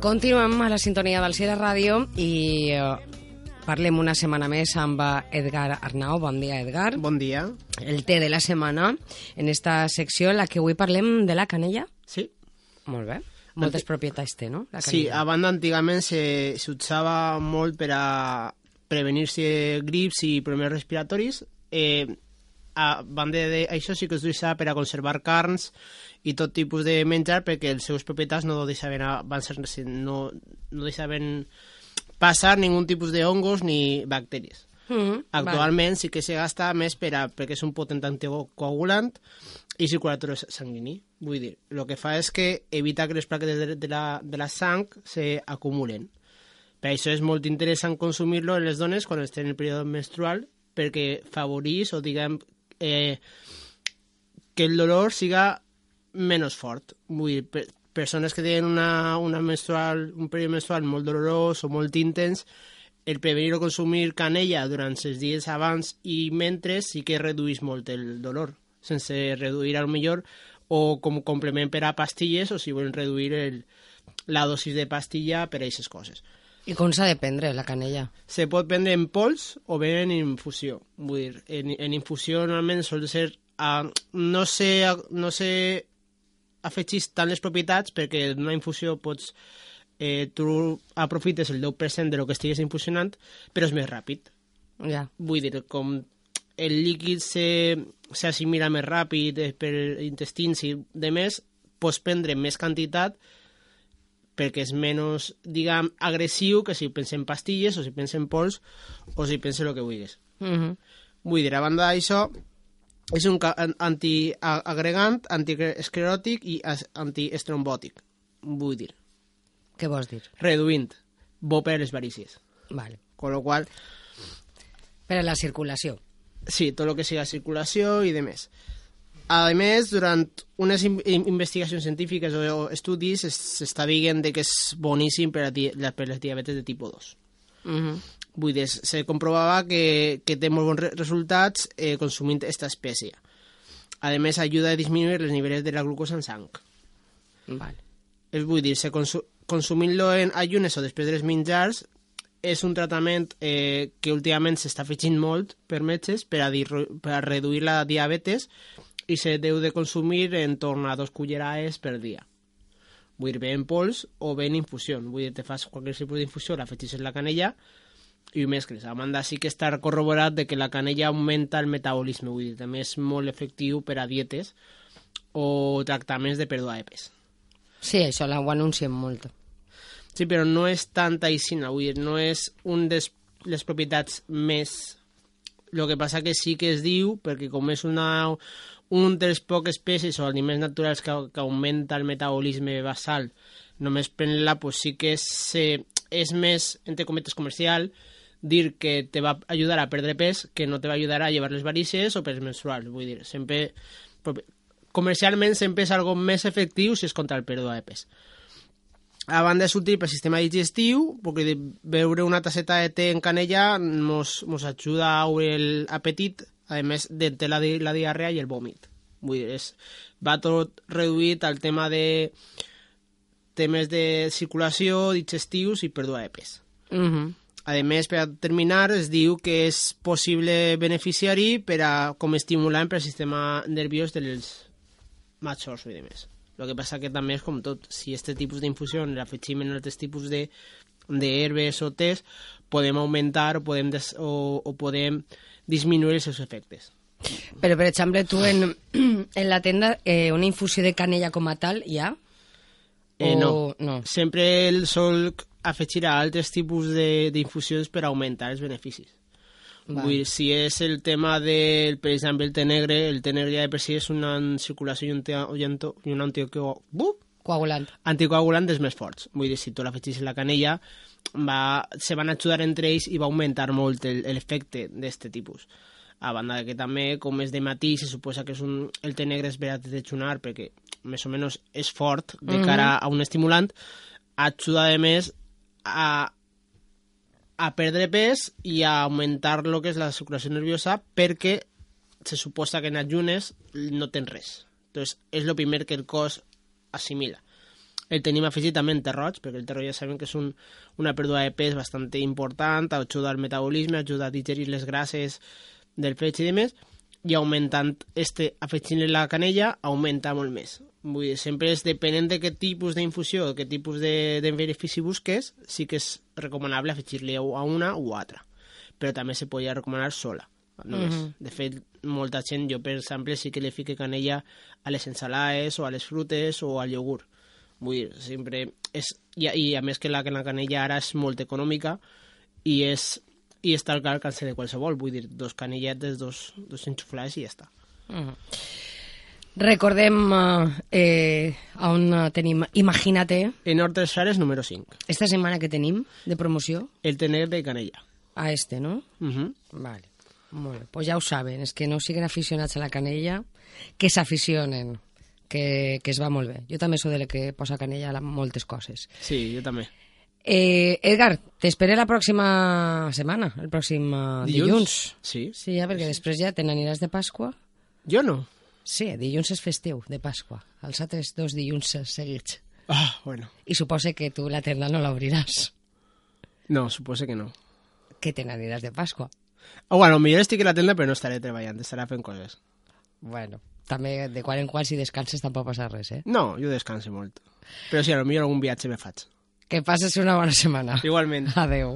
Continuem a la sintonia del Cira Ràdio i eh, parlem una setmana més amb Edgar Arnau. Bon dia, Edgar. Bon dia. El té de la setmana, en esta secció en la que avui parlem de la canella. Sí. Molt bé. Moltes propietats té, no? La Sí, canella. a banda antigament se- s'usava molt per a prevenir-se grips i problemes respiratoris. Eh, a banda d'això sí que es utilitzava per a conservar carns i tot tipus de menjar perquè els seus propietats no deixaven, avançar, no, no deixaven passar ningú tipus de hongos ni bacteris. Mhm, Actualment sí que se gasta més per a, perquè és un potent anticoagulant i circulatori sanguini. Vull dir, el que fa és que evita que les plaques de, de, la, de la sang se acumulen. Per això és molt interessant consumir-lo en les dones quan estan en el període menstrual perquè favorís o diguem eh, que el dolor siga menys fort. Vull dir, per, persones que tenen una, una menstrual, un període menstrual molt dolorós o molt intens, el prevenir o consumir canella durant els dies abans i mentre sí que reduís molt el dolor, sense reduir al millor o com complement per a pastilles o si volen reduir el, la dosis de pastilla per a aquestes coses. I com s'ha de prendre, la canella? Se pot prendre en pols o bé en infusió. Vull dir, en, en infusió normalment sol ser... Uh, no sé, no sé afegís tant les propietats perquè en una infusió pots eh, tu aprofites el 10% de lo que estigues infusionant, però és més ràpid. Ja. Vull dir, com el líquid s'assimila més ràpid eh, per intestins i de més, pots prendre més quantitat perquè és menys, diguem, agressiu que si pensem pastilles o si pensem pols o si pensem el que vulguis. Mhm. Vull dir, a banda d'això, és un antiagregant, antiescleròtic i antiestrombòtic. Vull dir, Què vols dir? reduint, bo per les varícies. Vale. Con lo qual, Per a la circulació. sí, tot el que siga circulació i de més. A més, durant unes in in- investigacions científiques o, estudis es- s'està dient de que és boníssim per a, la- per a les diabetes de tipus 2. Mhm. Vull dir, se comprovava que, que té molt bons re resultats eh, consumint aquesta espècie. A més, ajuda a disminuir els nivells de la glucosa en sang. Vale. És, vull dir, se consu consumint-lo en ayunes o després dels menjars és un tractament eh, que últimament s'està afegint molt per metges per a, dir, per a reduir la diabetes i se deu de consumir en torn a dos cullerades per dia. Vull dir, bé en pols o bé en infusió. Vull dir, te fas qualsevol tipus d'infusió, l'afegis en la canella i ho mescles. A banda, sí que està corroborat de que la canella augmenta el metabolisme, vull dir, també és molt efectiu per a dietes o tractaments de pèrdua de pes. Sí, això la- ho anunciem molt. Sí, però no és tanta aixina, vull dir, no és un de les propietats més... El que passa que sí que es diu, perquè com és una, un dels pocs espècies o aliments naturals que, que augmenta el metabolisme basal, només pren-la, pues sí que és, eh, és més, entre cometes, comercial, dir que te va ajudar a perdre pes que no te va ajudar a llevar les varícies o pes menstrual. Vull dir, sempre... Comercialment sempre és algo més efectiu si és contra el pèrdua de pes. A banda és útil pel sistema digestiu, perquè de beure una tasseta de té en canella mos, mos ajuda a obrir l'apetit, a més de té la, la diarrea i el vòmit. Vull dir, és, va tot reduït al tema de temes de circulació, digestius i pèrdua de pes. Mhm. A més, per a terminar, es diu que és possible beneficiari per a, com estimulant per al sistema nerviós dels majors i demés. El que passa que també és com tot, si aquest tipus d'infusió l'afegim en altres tipus de d'herbes o tés, podem augmentar o podem, des, o, o podem disminuir els seus efectes. Però, per exemple, tu en, en la tenda eh, una infusió de canella com a tal hi ha? Eh, no. no. Sempre el sol afegir a altres tipus de- d'infusions per augmentar els beneficis. Val. Vull dir, si és el tema del, per exemple, el té negre, el té negre ja de per si és una circulació i un, te, i un, i un anticoagulant, uh, Coagulant. anticoagulant dels més forts. Vull dir, si tu l'afegis en la canella, va, se van ajudar entre ells i va augmentar molt el- l'efecte d'aquest tipus. A banda de que també, com és de matí, se suposa que és un, el té negre és verat de xunar perquè més o menys és fort de cara a un estimulant, ajuda a més a, a perdre pes i a augmentar lo que és la circulació nerviosa perquè se suposa que en ajunes no tens res. Entonces, és el primer que el cos assimila. El tenim afegit també en terroig, perquè el terroig ja sabem que és un, una pèrdua de pes bastant important, ajuda al metabolisme, ajuda a digerir les grasses del peix i demés, i augmentant este, afegint la canella, augmenta molt més. Vull dir, sempre és depenent de què tipus d'infusió, de què tipus de, de benefici busques, sí que és recomanable afegir-li a una o altra. Però també se podria recomanar sola. Només. Mm -hmm. De fet, molta gent, jo per exemple, sí que li fique canella a les ensalades o a les frutes o al iogurt. Vull dir, sempre és... I, i a més que la, que la canella ara és molt econòmica i és i està al alcance de qualsevol, vull dir, dos canilletes, dos, dos enxuflats i ja està. Uh -huh. Recordem eh, on tenim Imagínate. En Hortes Sares, número 5. Esta setmana que tenim de promoció? El tener de canella. A este, no? Uh -huh. Vale. Molt bé. Pues ja ho saben, és que no siguin aficionats a la canella, que s'aficionen, que, que es va molt bé. Jo també sóc de la que posa canella a moltes coses. Sí, jo també. Eh, Edgar, t'espero la pròxima setmana, el pròxim uh, dilluns. dilluns. Sí. Sí, ja, perquè sí. després ja te n'aniràs de Pasqua. Jo no. Sí, dilluns és festiu, de Pasqua. Els altres dos dilluns seguits. Ah, bueno. I suposa que tu la tenda no l'obriràs. No, suposa que no. Que te n'aniràs de Pasqua. Oh, bueno, millor estic a la tenda però no estaré treballant, estaré fent coses. Bueno, també de quan en quan si descanses tampoc passa res, eh? No, jo descanso molt. Però sí, potser algun viatge me faig. Que passes una bona setmana. Igualment. Adeu.